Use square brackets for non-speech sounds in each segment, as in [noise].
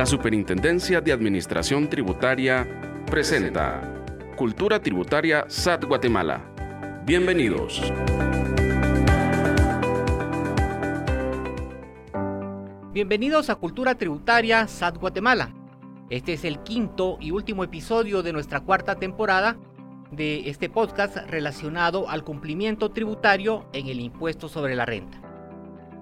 La Superintendencia de Administración Tributaria presenta Cultura Tributaria SAT Guatemala. Bienvenidos. Bienvenidos a Cultura Tributaria SAT Guatemala. Este es el quinto y último episodio de nuestra cuarta temporada de este podcast relacionado al cumplimiento tributario en el impuesto sobre la renta.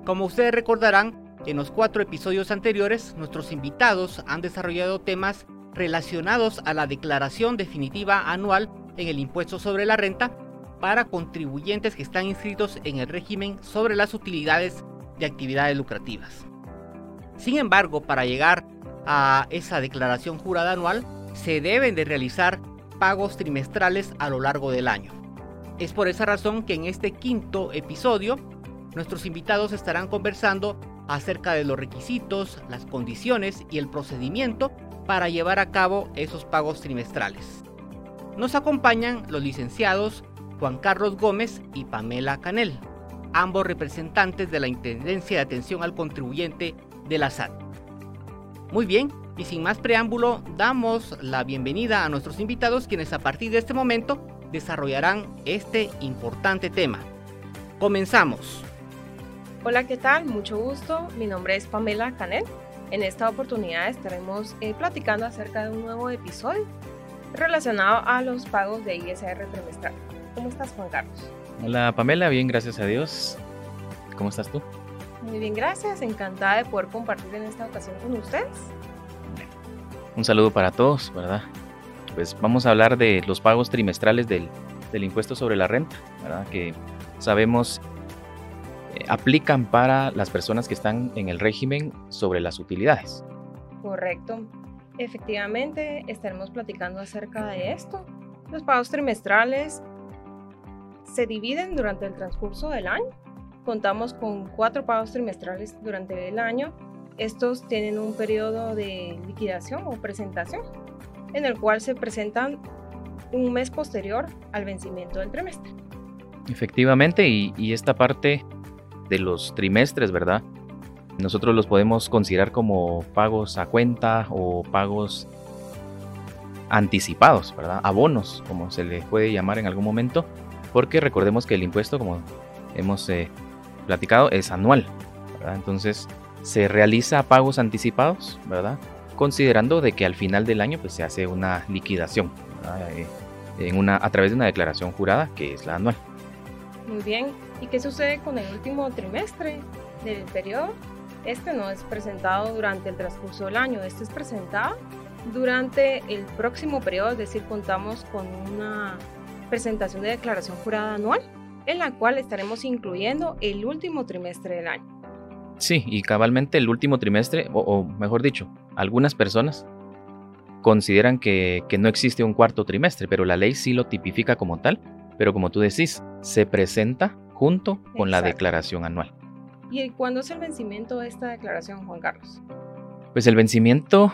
Como ustedes recordarán, en los cuatro episodios anteriores, nuestros invitados han desarrollado temas relacionados a la declaración definitiva anual en el impuesto sobre la renta para contribuyentes que están inscritos en el régimen sobre las utilidades de actividades lucrativas. Sin embargo, para llegar a esa declaración jurada anual, se deben de realizar pagos trimestrales a lo largo del año. Es por esa razón que en este quinto episodio, nuestros invitados estarán conversando acerca de los requisitos, las condiciones y el procedimiento para llevar a cabo esos pagos trimestrales. Nos acompañan los licenciados Juan Carlos Gómez y Pamela Canel, ambos representantes de la Intendencia de Atención al Contribuyente de la SAT. Muy bien, y sin más preámbulo, damos la bienvenida a nuestros invitados quienes a partir de este momento desarrollarán este importante tema. Comenzamos. Hola, ¿qué tal? Mucho gusto. Mi nombre es Pamela Canel. En esta oportunidad estaremos eh, platicando acerca de un nuevo episodio relacionado a los pagos de ISR trimestral. ¿Cómo estás, Juan Carlos? Hola, Pamela. Bien, gracias a Dios. ¿Cómo estás tú? Muy bien, gracias. Encantada de poder compartir en esta ocasión con ustedes. Un saludo para todos, ¿verdad? Pues vamos a hablar de los pagos trimestrales del, del impuesto sobre la renta, ¿verdad? Que sabemos aplican para las personas que están en el régimen sobre las utilidades. Correcto. Efectivamente, estaremos platicando acerca de esto. Los pagos trimestrales se dividen durante el transcurso del año. Contamos con cuatro pagos trimestrales durante el año. Estos tienen un periodo de liquidación o presentación en el cual se presentan un mes posterior al vencimiento del trimestre. Efectivamente, y, y esta parte de los trimestres, ¿verdad? Nosotros los podemos considerar como pagos a cuenta o pagos anticipados, ¿verdad? Abonos, como se le puede llamar en algún momento, porque recordemos que el impuesto, como hemos eh, platicado, es anual. Entonces se realiza pagos anticipados, ¿verdad? Considerando de que al final del año pues, se hace una liquidación, eh, en una, a través de una declaración jurada que es la anual. Muy bien, ¿Y qué sucede con el último trimestre del periodo? Este no es presentado durante el transcurso del año, este es presentado durante el próximo periodo, es decir, contamos con una presentación de declaración jurada anual en la cual estaremos incluyendo el último trimestre del año. Sí, y cabalmente el último trimestre, o, mejor dicho, algunas personas consideran que, que, no existe un cuarto trimestre, pero la ley sí lo tipifica como tal, pero como tú decís, se presenta junto con la declaración anual. ¿Y cuándo es el vencimiento de esta declaración, Juan Carlos? Pues el vencimiento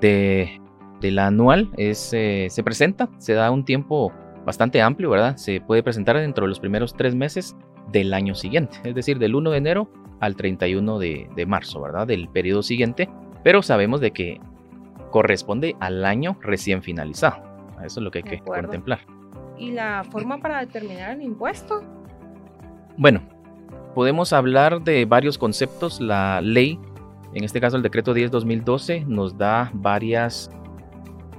de, la anual es, eh, se presenta, se da un tiempo bastante amplio, ¿verdad? Se puede presentar dentro de los primeros tres meses del año siguiente, es decir, del 1 de enero al 31 de, de marzo, ¿verdad? Del periodo siguiente, pero sabemos de que corresponde al año recién finalizado. Eso es lo que hay que contemplar. ¿Y la forma para determinar el impuesto? Bueno, podemos hablar de varios conceptos. La ley, en este caso el decreto 10-2012, nos da varias,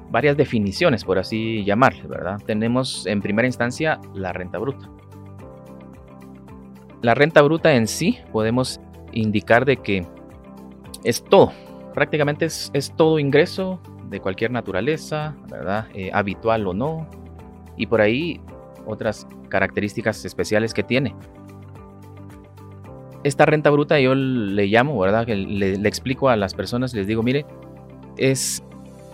varias definiciones, por así llamarle, ¿verdad? Tenemos en primera instancia la renta bruta. La renta bruta en sí podemos indicar de que es todo, prácticamente es, todo ingreso de cualquier naturaleza, ¿verdad? Eh, habitual o no, y por ahí otras características especiales que tiene esta renta bruta yo le llamo, ¿verdad? Que le, explico a las personas, les digo, mire, es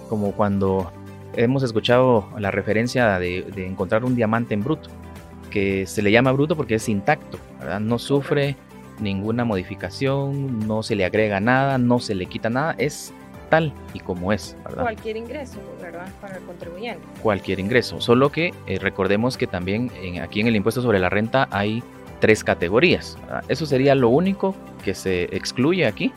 como cuando hemos escuchado la referencia de, encontrar un diamante en bruto, que se le llama bruto porque es intacto, ¿verdad? No sufre ninguna modificación, no se le agrega nada, no se le quita nada, es tal y como es, ¿verdad? Cualquier ingreso, ¿verdad? Para el contribuyente. Cualquier ingreso, solo que eh, recordemos que también aquí en el impuesto sobre la renta hay tres categorías. Eso sería lo único que se excluye aquí,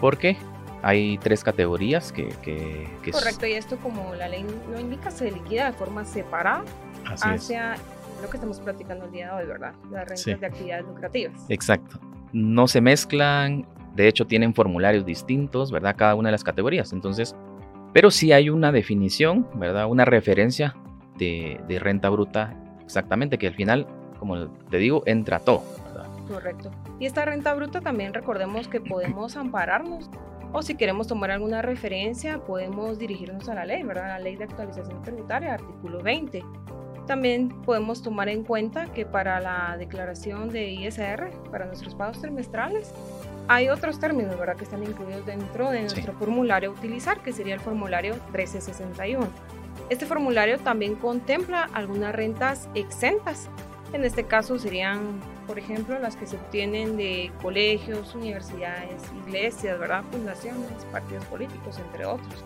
porque hay tres categorías que... que, Correcto, y esto como la ley no indica, se liquida de forma separada hacia lo que estamos platicando el día de hoy, ¿verdad? Las rentas de actividades lucrativas. Exacto. No se mezclan, de hecho tienen formularios distintos, ¿verdad? Cada una de las categorías. Entonces, pero sí hay una definición, ¿verdad? Una referencia de, de renta bruta exactamente, que al final, como te digo, entra todo. ¿verdad? Correcto. Y esta renta bruta también recordemos que podemos [clears throat] ampararnos o si queremos tomar alguna referencia, podemos dirigirnos a la ley, ¿verdad? La ley de actualización tributaria, artículo 20. También podemos tomar en cuenta que para la declaración de ISR, para nuestros pagos trimestrales, hay otros términos, ¿verdad? Que están incluidos dentro de nuestro formulario a utilizar, que sería el formulario 1361. Este formulario también contempla algunas rentas exentas. En este caso serían por ejemplo, las que se obtienen de colegios, universidades, iglesias, ¿verdad? fundaciones, partidos políticos, entre otros,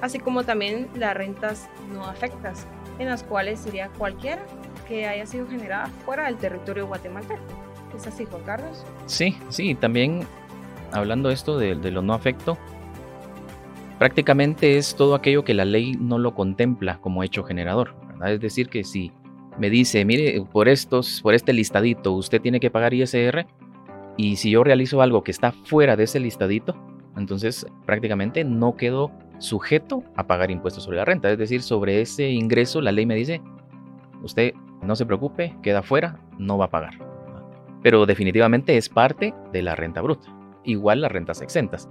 así como también las rentas no afectas, en las cuales sería cualquiera que haya sido generada fuera del territorio guatemalteco. ¿Es así, Juan Carlos? Sí, sí, también hablando esto de, de lo no afecto, prácticamente es todo aquello que la ley no lo contempla como hecho generador. Es decir, que si me dice, mire, por estos, por este listadito, usted tiene que pagar ISR. Y si yo realizo algo que está fuera de ese listadito, entonces prácticamente no quedo sujeto a pagar impuestos sobre la renta. Es decir, sobre ese ingreso la ley me dice, usted no se preocupe, queda fuera, no va a pagar. Pero definitivamente es parte de la renta bruta. Igual las rentas exentas.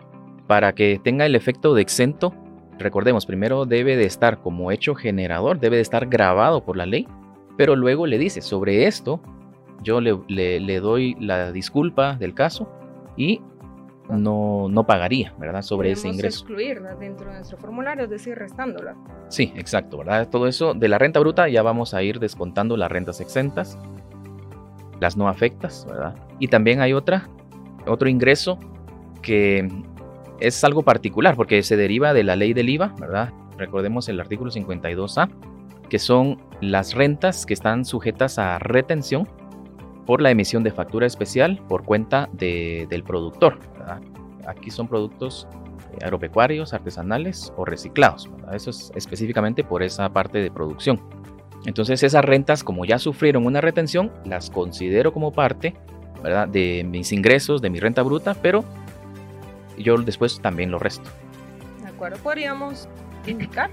Para que tenga el efecto de exento, recordemos, primero debe de estar como hecho generador, debe de estar grabado por la ley pero luego le dice, sobre esto, yo le, doy la disculpa del caso y no, no pagaría, ¿verdad? Sobre ese ingreso. excluirla dentro de nuestro formulario, es decir, restándola. Sí, exacto, ¿verdad? Todo eso de la renta bruta ya vamos a ir descontando las rentas exentas, las no afectas, ¿verdad? Y también hay otra, otro ingreso que es algo particular porque se deriva de la ley del IVA, ¿verdad? Recordemos el artículo 52A, que son las rentas que están sujetas a retención por la emisión de factura especial por cuenta del productor. Aquí son productos eh, agropecuarios, artesanales o reciclados. Eso es específicamente por esa parte de producción. Entonces esas rentas, como ya sufrieron una retención, las considero como parte de mis ingresos, de mi renta bruta, pero yo después también lo resto. De acuerdo, podríamos indicar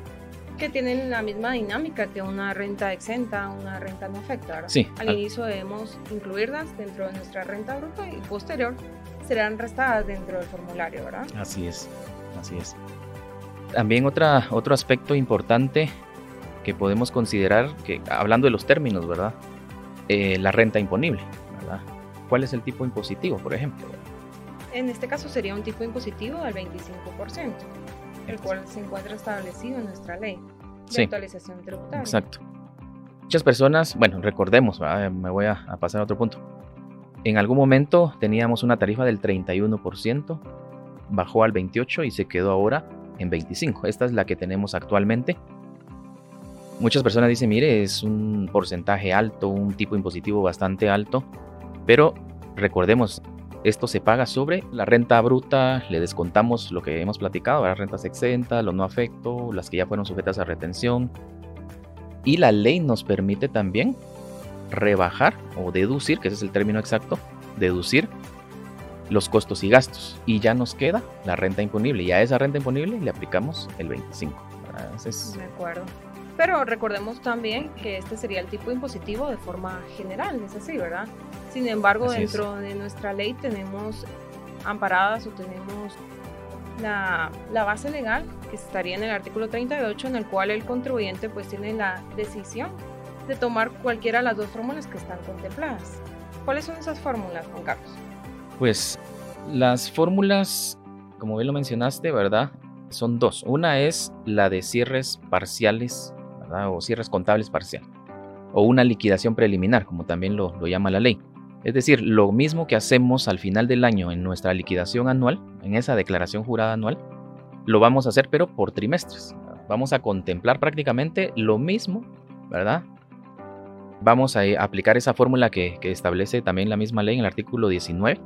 que tienen la misma dinámica que una renta exenta, una renta no afecta. Sí. Al inicio debemos incluirlas dentro de nuestra renta bruta y posterior serán restadas dentro del formulario, ¿verdad? Así es, así es. También otra, otro aspecto importante que podemos considerar, que hablando de los términos, ¿verdad? Eh, la renta imponible, ¿verdad? ¿Cuál es el tipo impositivo, por ejemplo? En este caso sería un tipo impositivo del 25% el cual se encuentra establecido en nuestra ley de actualización tributaria. Exacto. Muchas personas, bueno, recordemos, me voy a, pasar a otro punto. En algún momento teníamos una tarifa del 31%, bajó al 28% y se quedó ahora en 25%. Esta es la que tenemos actualmente. Muchas personas dicen, mire, es un porcentaje alto, un tipo impositivo bastante alto, pero recordemos, esto se paga sobre la renta bruta, le descontamos lo que hemos platicado, las rentas exentas, lo no afecto, las que ya fueron sujetas a retención. Y la ley nos permite también rebajar o deducir, que ese es el término exacto, deducir los costos y gastos. Y ya nos queda la renta imponible. Y a esa renta imponible le aplicamos el 25. De acuerdo. Pero recordemos también que este sería el tipo impositivo de forma general, es así, ¿verdad? Sin embargo, dentro de nuestra ley tenemos amparadas o tenemos la, la, base legal que estaría en el artículo 38 en el cual el contribuyente pues tiene la decisión de tomar cualquiera de las dos fórmulas que están contempladas. ¿Cuáles son esas fórmulas, Juan Carlos? Pues las fórmulas, como bien lo mencionaste, ¿verdad? Son dos. Una es la de cierres parciales, ¿verdad? O cierres contables parciales. O una liquidación preliminar, como también lo, lo llama la ley. Es decir, lo mismo que hacemos al final del año en nuestra liquidación anual, en esa declaración jurada anual, lo vamos a hacer pero por trimestres. Vamos a contemplar prácticamente lo mismo, ¿verdad? Vamos a aplicar esa fórmula que, establece también la misma ley en el artículo 19,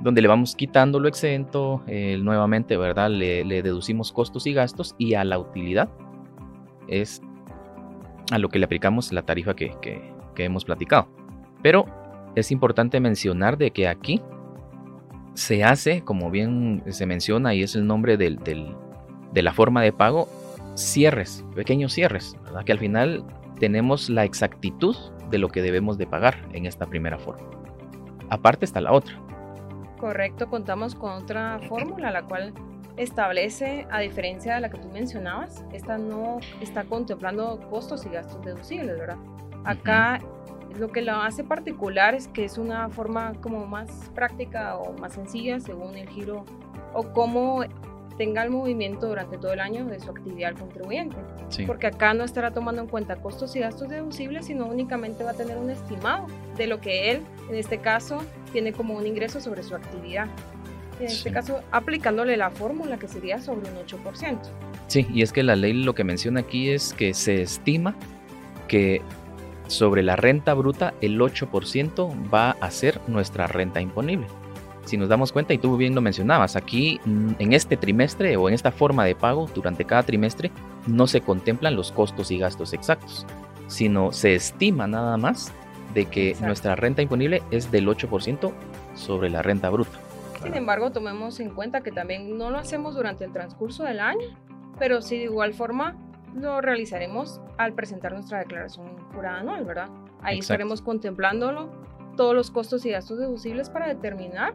donde le vamos quitando lo exento, eh, nuevamente, ¿verdad? Le, deducimos costos y gastos y a la utilidad es a lo que le aplicamos la tarifa que, hemos platicado. Pero es importante mencionar de que aquí se hace, como bien se menciona y es el nombre del, de la forma de pago, cierres, pequeños cierres, ¿verdad? Que al final tenemos la exactitud de lo que debemos de pagar en esta primera forma. Aparte está la otra, Correcto, contamos con otra fórmula, la cual establece, a diferencia de la que tú mencionabas, esta no está contemplando costos y gastos deducibles, ¿verdad? Acá lo que lo hace particular es que es una forma como más práctica o más sencilla según el giro o cómo tenga el movimiento durante todo el año de su actividad al contribuyente. Porque acá no estará tomando en cuenta costos y gastos deducibles, sino únicamente va a tener un estimado de lo que él, en este caso, tiene como un ingreso sobre su actividad. En este caso, aplicándole la fórmula que sería sobre un 8%. Sí, y es que la ley lo que menciona aquí es que se estima que sobre la renta bruta el 8% va a ser nuestra renta imponible si nos damos cuenta, y tú bien lo mencionabas, aquí mm, en este trimestre o en esta forma de pago durante cada trimestre no se contemplan los costos y gastos exactos, sino se estima nada más de que nuestra renta imponible es del 8% sobre la renta bruta. Sin embargo, tomemos en cuenta que también no lo hacemos durante el transcurso del año, pero sí de igual forma lo realizaremos al presentar nuestra declaración anual, ¿verdad? Ahí estaremos contemplándolo todos los costos y gastos deducibles para determinar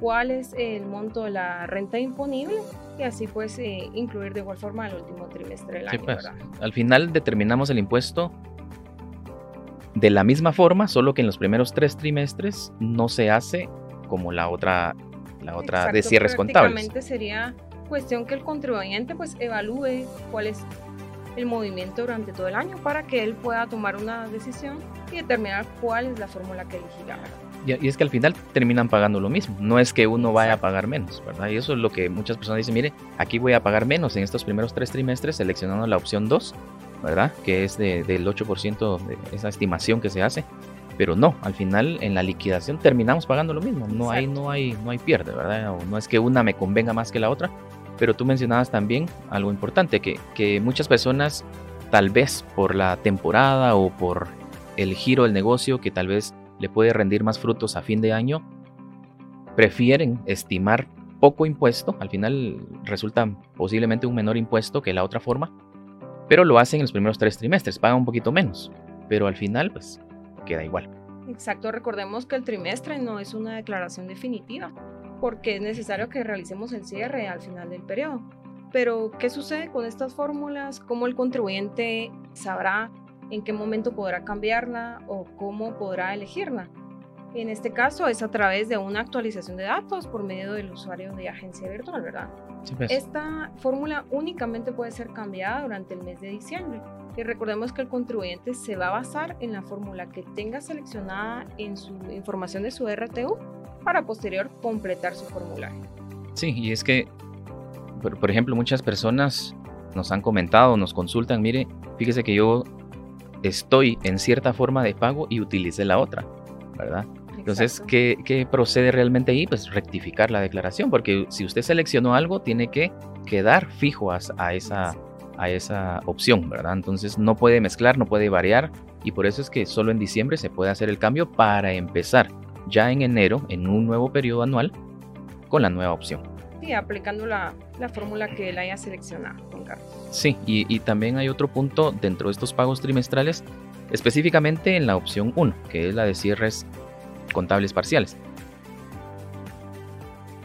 cuál es el monto de la renta imponible y así pues eh, incluir de igual forma el último trimestre del año. Pues, al final determinamos el impuesto de la misma forma, solo que en los primeros tres trimestres no se hace como la otra, la otra de cierres contables. sería cuestión que el contribuyente pues evalúe cuál es el movimiento durante todo el año para que él pueda tomar una decisión y determinar cuál es la fórmula que elegirá. Y, es que al final terminan pagando lo mismo. No es que uno vaya a pagar menos, ¿verdad? Y eso es lo que muchas personas dicen, mire, aquí voy a pagar menos en estos primeros tres trimestres seleccionando la opción 2, ¿verdad? Que es del 8% de esa estimación que se hace. Pero no, al final en la liquidación terminamos pagando lo mismo. No hay, no hay, no hay pierde, ¿verdad? no es que una me convenga más que la otra. Pero tú mencionabas también algo importante, que, muchas personas tal vez por la temporada o por el giro del negocio que tal vez le puede rendir más frutos a fin de año, prefieren estimar poco impuesto, al final resulta posiblemente un menor impuesto que la otra forma, pero lo hacen en los primeros tres trimestres, pagan un poquito menos, pero al final pues queda igual. Exacto, recordemos que el trimestre no es una declaración definitiva, porque es necesario que realicemos el cierre al final del periodo. Pero, ¿qué sucede con estas fórmulas? ¿Cómo el contribuyente sabrá en qué momento podrá cambiarla o cómo podrá elegirla. En este caso es a través de una actualización de datos por medio del usuario de agencia virtual, ¿verdad? Pues. Esta fórmula únicamente puede ser cambiada durante el mes de diciembre. Y recordemos que el contribuyente se va a basar en la fórmula que tenga seleccionada en su información de su RTU para posterior completar su formulario. Sí, y es que, por, por ejemplo, muchas personas nos han comentado, nos consultan, mire, fíjese que yo estoy en cierta forma de pago y utilice la otra, ¿verdad? Entonces, ¿qué, procede realmente ahí? Pues rectificar la declaración, porque si usted seleccionó algo, tiene que quedar fijo a, esa, a esa opción, ¿verdad? Entonces, no puede mezclar, no puede variar, y por eso es que solo en diciembre se puede hacer el cambio para empezar ya en enero, en un nuevo periodo anual, con la nueva opción. Sí, aplicando la, la fórmula que él haya seleccionado, don Carlos. Sí, y, también hay otro punto dentro de estos pagos trimestrales, específicamente en la opción 1, que es la de cierres contables parciales.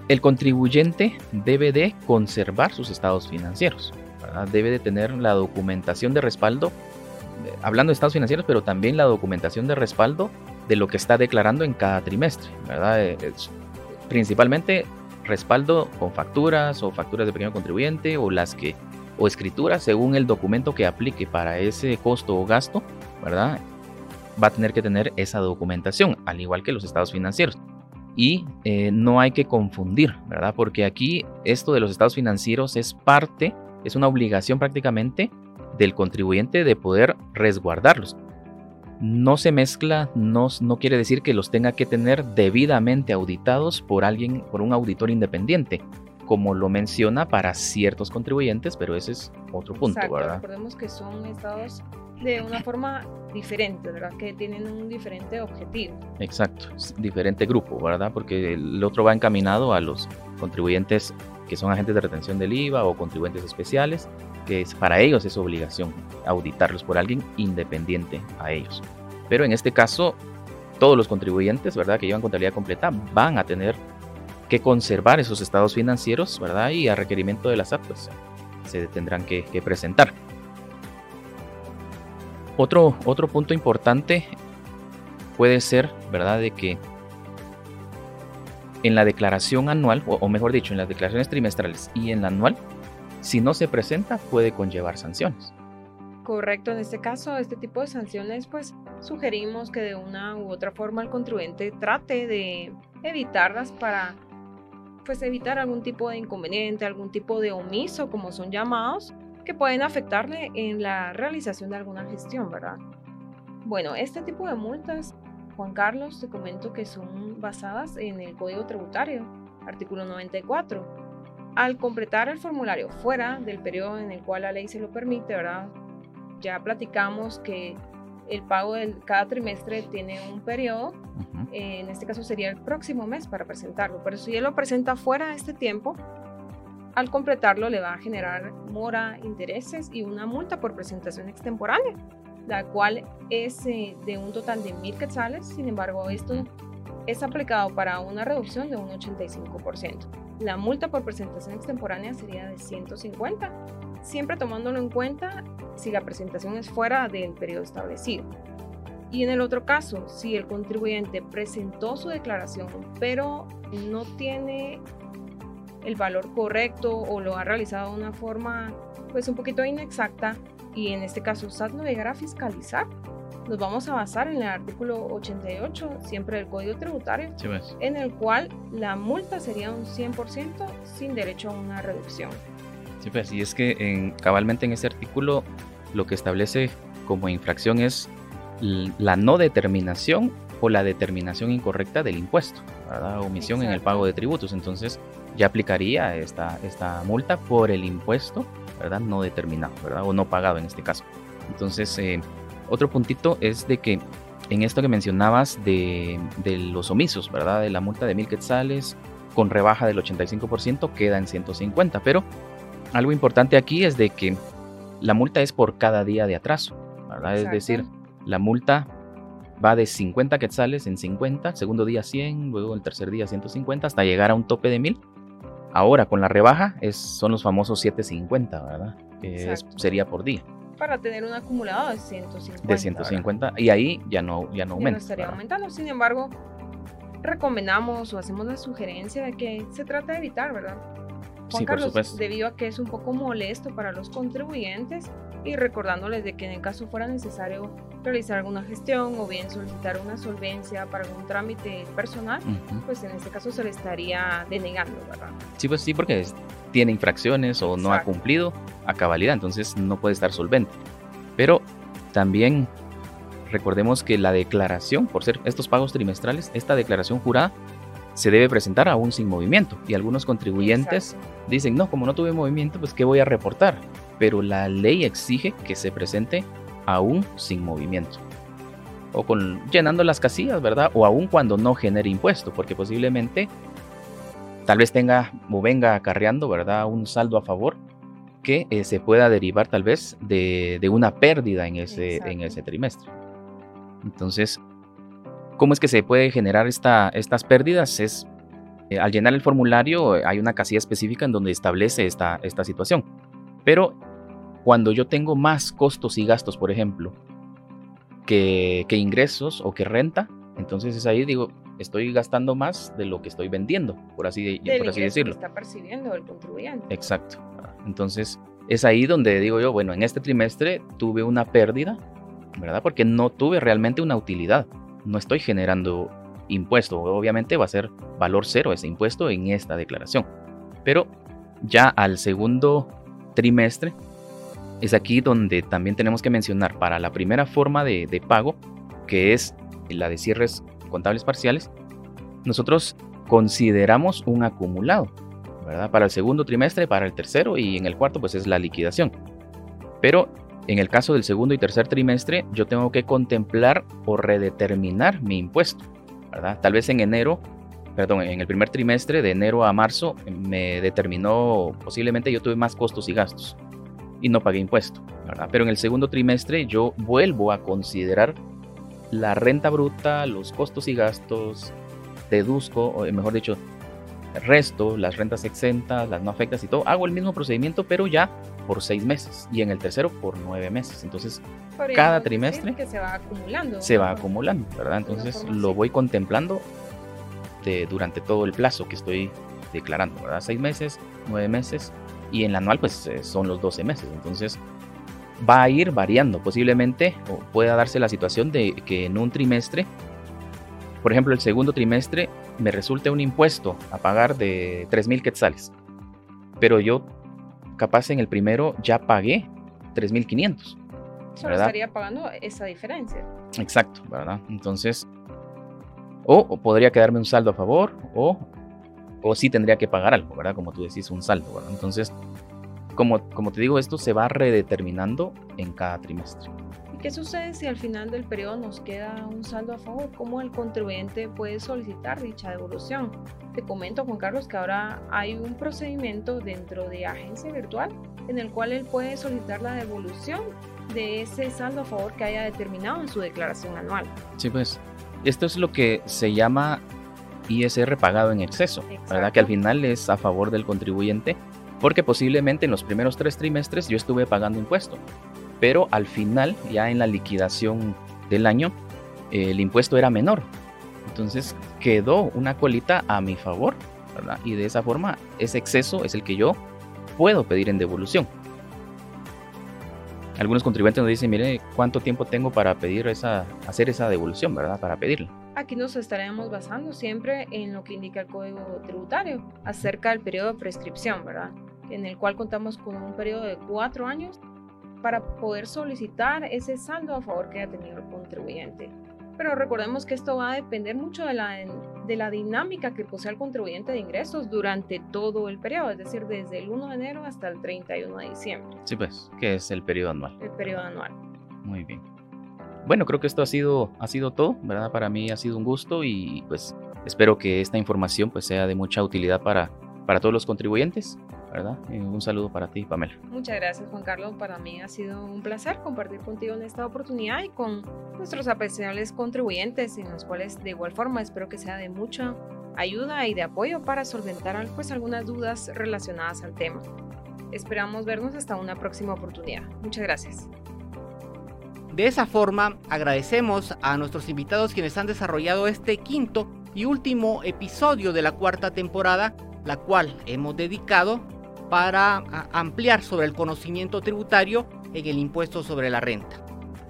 El contribuyente debe de conservar sus estados financieros, debe de tener la documentación de respaldo, hablando de estados financieros, pero también la documentación de respaldo de lo que está declarando en cada trimestre, ¿verdad? principalmente respaldo con facturas o facturas de pequeño contribuyente o las que o escrituras según el documento que aplique para ese costo o gasto, ¿verdad? Va a tener que tener esa documentación, al igual que los estados financieros. Y eh, no hay que confundir, ¿verdad? Porque aquí esto de los estados financieros es parte, es una obligación prácticamente del contribuyente de poder resguardarlos. no se mezcla, no, no quiere decir que los tenga que tener debidamente auditados por alguien, por un auditor independiente, como lo menciona para ciertos contribuyentes, pero ese es otro punto, Exacto, ¿verdad? Recordemos que son estados de una forma diferente, ¿verdad? Que tienen un diferente objetivo. Exacto, diferente grupo, ¿verdad? Porque el otro va encaminado a los contribuyentes que son agentes de retención del IVA o contribuyentes especiales, que es, para ellos es obligación auditarlos por alguien independiente a ellos. Pero en este caso, todos los contribuyentes, ¿verdad? Que llevan contabilidad completa van a tener que conservar esos estados financieros, ¿verdad? Y a requerimiento de la SAT, pues se tendrán que, que presentar. Otro, otro punto importante puede ser, ¿verdad? De que en la declaración anual, o, mejor dicho, en las declaraciones trimestrales y en la anual, si no se presenta, puede conllevar sanciones. Correcto, en este caso, este tipo de sanciones, pues sugerimos que de una u otra forma el contribuyente trate de evitarlas para, pues evitar algún tipo de inconveniente, algún tipo de omiso, como son llamados, que pueden afectarle en la realización de alguna gestión, ¿verdad? Bueno, este tipo de multas, Juan Carlos, te comento que son basadas en el Código Tributario, artículo 94. Al completar el formulario fuera del periodo en el cual la ley se lo permite, ¿verdad? Ya platicamos que el pago de cada trimestre tiene un periodo, eh, en este caso sería el próximo mes para presentarlo, pero si él lo presenta fuera de este tiempo, al completarlo le va a generar mora, intereses y una multa por presentación extemporánea, la cual es eh, de un total de mil quetzales, sin embargo esto es aplicado para una reducción de un 85%. La multa por presentación extemporánea sería de 150, siempre tomándolo en cuenta si la presentación es fuera del periodo establecido. Y en el otro caso, si el contribuyente presentó su declaración, pero no tiene el valor correcto o lo ha realizado de una forma pues un poquito inexacta y en este caso SAT no llegará a fiscalizar, nos vamos a basar en el artículo 88 siempre del Código Tributario Sí, pues. en el cual la multa sería un 100% sin derecho a una reducción. Sí, pues, y es que en, cabalmente en ese artículo lo que establece como infracción es la no determinación o la determinación incorrecta del impuesto, ¿verdad? Omisión en el pago de tributos. Entonces ya aplicaría esta, esta multa por el impuesto, ¿verdad? No determinado, ¿verdad? O no pagado en este caso. Entonces, eh, otro puntito es de que en esto que mencionabas de, de los omisos, ¿verdad? De la multa de mil quetzales con rebaja del 85% queda en 150, pero algo importante aquí es de que la multa es por cada día de atraso, ¿verdad? Es decir, la multa va de 50 quetzales en 50, segundo día 100, luego el tercer día 150, hasta llegar a un tope de 1000. Ahora con la rebaja es, son los famosos 750, ¿verdad? Que es- sería por día, Para tener un acumulado de 150. de ¿verdad? 150, y ahí ya no, ya no Ya no aumenta. estaría ¿verdad? aumentando. Sin embargo, recomendamos o hacemos la sugerencia de que se trata de evitar, ¿verdad? Juan Sí, por Carlos, supuesto. debido a que es un poco molesto para los contribuyentes y recordándoles de que en el caso fuera necesario realizar alguna gestión o bien solicitar una solvencia para algún trámite personal, pues en este caso se le estaría denegando, ¿verdad? Sí, pues sí, porque es- tiene infracciones o no ha cumplido a cabalidad, entonces no puede estar solvente. Pero también recordemos que la declaración, por ser estos pagos trimestrales, esta declaración jurada se debe presentar aún sin movimiento. Y algunos contribuyentes Exacto. dicen, no, como no tuve movimiento, pues ¿qué voy a reportar? Pero la ley exige que se presente aún sin movimiento. O con, llenando las casillas, ¿verdad? O aún cuando no genere impuesto, porque posiblemente tal vez tenga o venga acarreando, ¿verdad? Un saldo a favor que eh, se pueda derivar tal vez de, de una pérdida en ese, en ese trimestre. Entonces, ¿cómo es que se puede generar esta, estas pérdidas? Es eh, al llenar el formulario eh, hay una casilla específica en donde establece esta, esta situación. Pero cuando yo tengo más costos y gastos, por ejemplo, que, que ingresos o que renta, entonces es ahí, digo, estoy gastando más de lo que estoy vendiendo, por así, de- por así ingreso que decirlo. está percibiendo el contribuyente. Exacto. Entonces, es ahí donde digo yo, bueno, en este trimestre tuve una pérdida, ¿verdad? Porque no tuve realmente una utilidad. No estoy generando impuesto. Obviamente va a ser valor cero ese impuesto en esta declaración. Pero ya al segundo trimestre, es aquí donde también tenemos que mencionar para la primera forma de, de pago, que es la de cierres contables parciales, nosotros consideramos un acumulado, ¿verdad? Para el segundo trimestre, para el tercero y en el cuarto pues es la liquidación. Pero en el caso del segundo y tercer trimestre yo tengo que contemplar o redeterminar mi impuesto, ¿verdad? Tal vez en enero, perdón, en el primer trimestre de enero a marzo me determinó posiblemente yo tuve más costos y gastos y no pagué impuesto, ¿verdad? Pero en el segundo trimestre yo vuelvo a considerar la renta bruta, los costos y gastos, deduzco, o mejor dicho, resto, las rentas exentas, las no afectas y todo. Hago el mismo procedimiento, pero ya por seis meses y en el tercero por nueve meses. Entonces, cada trimestre que se va acumulando. Se va acumulando, ¿verdad? Entonces, lo voy contemplando de, durante todo el plazo que estoy declarando, ¿verdad? Seis meses, nueve meses y en el anual, pues eh, son los doce meses. Entonces, va a ir variando. Posiblemente o pueda darse la situación de que en un trimestre por ejemplo, el segundo trimestre me resulta un impuesto a pagar de 3.000 quetzales, pero yo capaz en el primero ya pagué 3.500. Solo estaría pagando esa diferencia. Exacto, ¿verdad? Entonces, o, podría quedarme un saldo a favor, o, o sí tendría que pagar algo, ¿verdad? Como tú decís, un saldo, ¿verdad? Entonces, como, como te digo, esto se va redeterminando en cada trimestre. ¿Qué sucede si al final del periodo nos queda un saldo a favor? ¿Cómo el contribuyente puede solicitar dicha devolución? Te comento, Juan Carlos, que ahora hay un procedimiento dentro de Agencia Virtual en el cual él puede solicitar la devolución de ese saldo a favor que haya determinado en su declaración anual. Sí, pues esto es lo que se llama ISR pagado en exceso, ¿verdad? Que al final es a favor del contribuyente, porque posiblemente en los primeros tres trimestres yo estuve pagando impuesto, pero al final, ya en la liquidación del año, el impuesto era menor. Entonces quedó una colita a mi favor, ¿verdad? Y de esa forma, ese exceso es el que yo puedo pedir en devolución. Algunos contribuyentes nos dicen, mire, ¿cuánto tiempo tengo para pedir esa, hacer esa devolución, verdad? Para pedirla. Aquí nos estaremos basando siempre en lo que indica el Código Tributario acerca del periodo de prescripción, ¿verdad? En el cual contamos con un periodo de cuatro años para poder solicitar ese saldo a favor que haya tenido el contribuyente. Pero recordemos que esto va a depender mucho de la, de la dinámica que posee el contribuyente de ingresos durante todo el periodo, es decir, desde el 1 de enero hasta el 31 de diciembre. Sí, pues, que es el periodo anual. El periodo anual. Muy bien. Bueno, creo que esto ha sido, ha sido todo, ¿verdad? Para mí ha sido un gusto y pues espero que esta información pues sea de mucha utilidad para, para todos los contribuyentes un saludo para ti, Pamela. Muchas gracias, Juan Carlos. Para mí ha sido un placer compartir contigo en esta oportunidad y con nuestros apreciables contribuyentes, en los cuales de igual forma espero que sea de mucha ayuda y de apoyo para solventar pues, algunas dudas relacionadas al tema. Esperamos vernos hasta una próxima oportunidad. Muchas gracias. De esa forma, agradecemos a nuestros invitados quienes han desarrollado este quinto y último episodio de la cuarta temporada, la cual hemos dedicado para ampliar sobre el conocimiento tributario en el impuesto sobre la renta.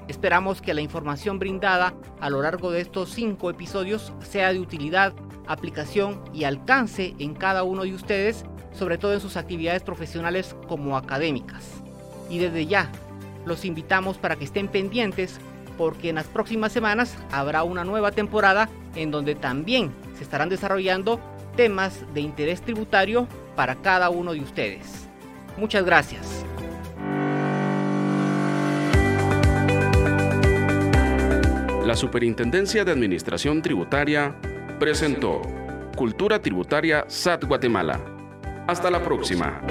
Esperamos que la información brindada a lo largo de estos cinco episodios sea de utilidad, aplicación y alcance en cada uno de ustedes, sobre todo en sus actividades profesionales como académicas. Y desde ya, los invitamos para que estén pendientes porque en las próximas semanas habrá una nueva temporada en donde también se estarán desarrollando temas de interés tributario para cada uno de ustedes. Muchas gracias. La Superintendencia de Administración Tributaria presentó Cultura Tributaria SAT Guatemala. Hasta la próxima.